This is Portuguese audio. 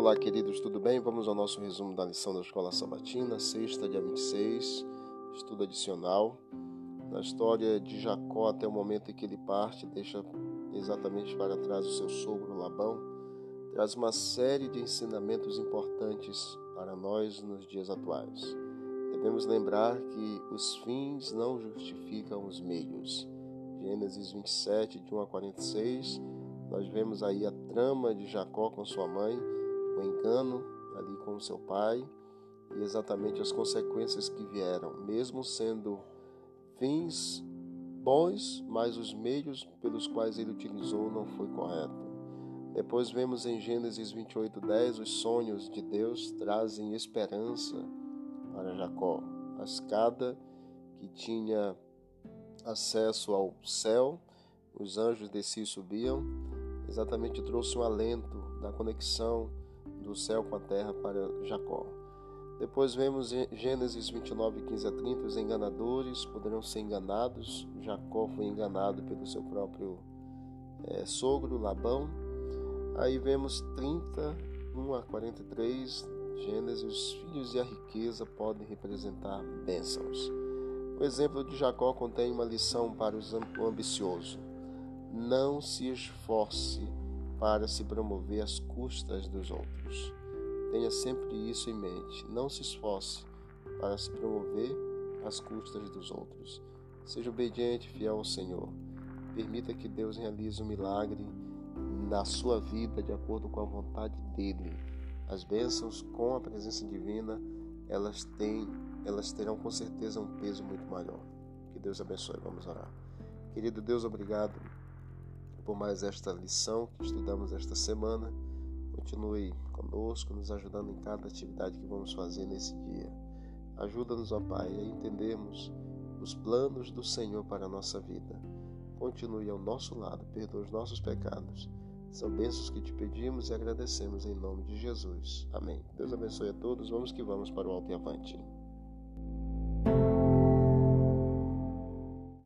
Olá, queridos, tudo bem? Vamos ao nosso resumo da lição da Escola Sabatina, sexta, dia 26, estudo adicional. Na história de Jacó até o momento em que ele parte, deixa exatamente para trás o seu sogro Labão, traz uma série de ensinamentos importantes para nós nos dias atuais. Devemos lembrar que os fins não justificam os meios. Gênesis 27, de 1 a 46, nós vemos aí a trama de Jacó com sua mãe, o engano ali com seu pai e exatamente as consequências que vieram, mesmo sendo fins bons, mas os meios pelos quais ele utilizou não foi correto. Depois vemos em Gênesis 28:10 os sonhos de Deus trazem esperança para Jacó. A escada que tinha acesso ao céu, os anjos desciam e subiam, exatamente trouxe um alento da conexão do céu com a terra para Jacó. Depois vemos em Gênesis 29, 15 a 30, os enganadores poderão ser enganados. Jacó foi enganado pelo seu próprio é, sogro, Labão. Aí vemos 31 a 43, Gênesis, os filhos e a riqueza podem representar bênçãos. O exemplo de Jacó contém uma lição para o ambicioso. Não se esforce para se promover às custas dos outros. Tenha sempre isso em mente. Não se esforce para se promover às custas dos outros. Seja obediente e fiel ao Senhor. Permita que Deus realize um milagre na sua vida de acordo com a vontade dele. As bênçãos com a presença divina, elas têm, elas terão com certeza um peso muito maior. Que Deus abençoe. Vamos orar. Querido Deus, obrigado por mais esta lição que estudamos esta semana. Continue conosco, nos ajudando em cada atividade que vamos fazer nesse dia. Ajuda-nos, ó Pai, a entendermos os planos do Senhor para a nossa vida. Continue ao nosso lado, perdoa os nossos pecados. São bênçãos que te pedimos e agradecemos em nome de Jesus. Amém. Deus abençoe a todos. Vamos que vamos para o alto e avante.